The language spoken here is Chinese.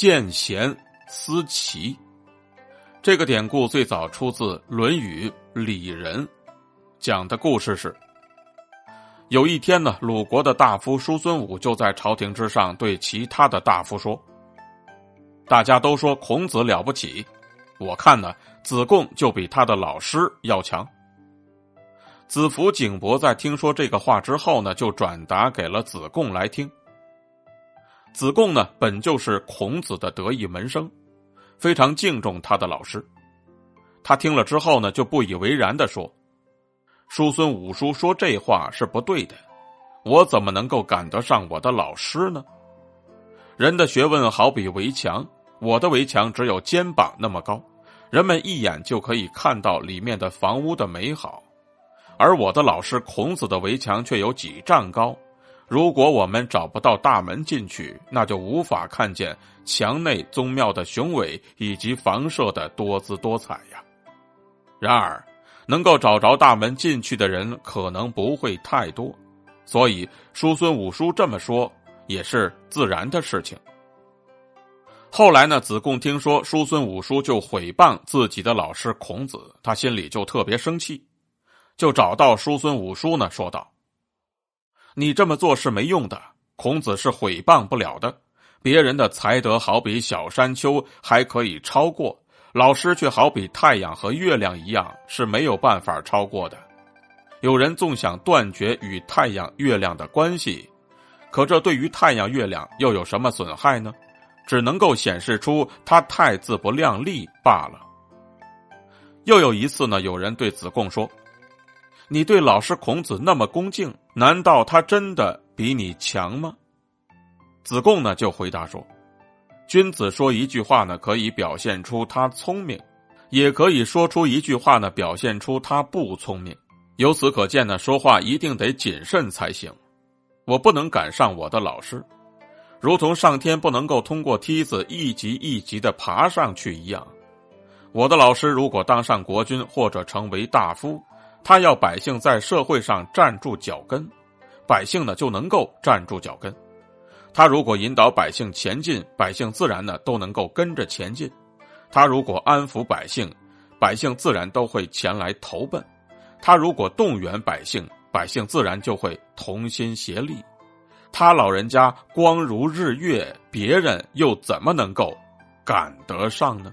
见贤思齐。这个典故最早出自《论语·里仁》，讲的故事是：有一天呢，鲁国的大夫叔孙武就在朝廷之上对其他的大夫说：“大家都说孔子了不起，我看呢，子贡就比他的老师要强。”子服景伯在听说这个话之后呢，就转达给了子贡来听。子贡呢，本就是孔子的得意门生，非常敬重他的老师。他听了之后呢，就不以为然的说：“叔孙五叔说这话是不对的，我怎么能够赶得上我的老师呢？人的学问好比围墙，我的围墙只有肩膀那么高，人们一眼就可以看到里面的房屋的美好。”而我的老师孔子的围墙却有几丈高，如果我们找不到大门进去，那就无法看见墙内宗庙的雄伟以及房舍的多姿多彩呀。然而，能够找着大门进去的人可能不会太多，所以叔孙武叔这么说也是自然的事情。后来呢，子贡听说叔孙武叔就毁谤自己的老师孔子，他心里就特别生气。就找到叔孙武叔呢，说道：“你这么做是没用的，孔子是毁谤不了的。别人的才德好比小山丘，还可以超过；老师却好比太阳和月亮一样，是没有办法超过的。有人纵想断绝与太阳、月亮的关系，可这对于太阳、月亮又有什么损害呢？只能够显示出他太自不量力罢了。”又有一次呢，有人对子贡说。你对老师孔子那么恭敬，难道他真的比你强吗？子贡呢就回答说：“君子说一句话呢，可以表现出他聪明，也可以说出一句话呢，表现出他不聪明。由此可见呢，说话一定得谨慎才行。我不能赶上我的老师，如同上天不能够通过梯子一级一级的爬上去一样。我的老师如果当上国君或者成为大夫。”他要百姓在社会上站住脚跟，百姓呢就能够站住脚跟。他如果引导百姓前进，百姓自然呢都能够跟着前进。他如果安抚百姓，百姓自然都会前来投奔。他如果动员百姓，百姓自然就会同心协力。他老人家光如日月，别人又怎么能够赶得上呢？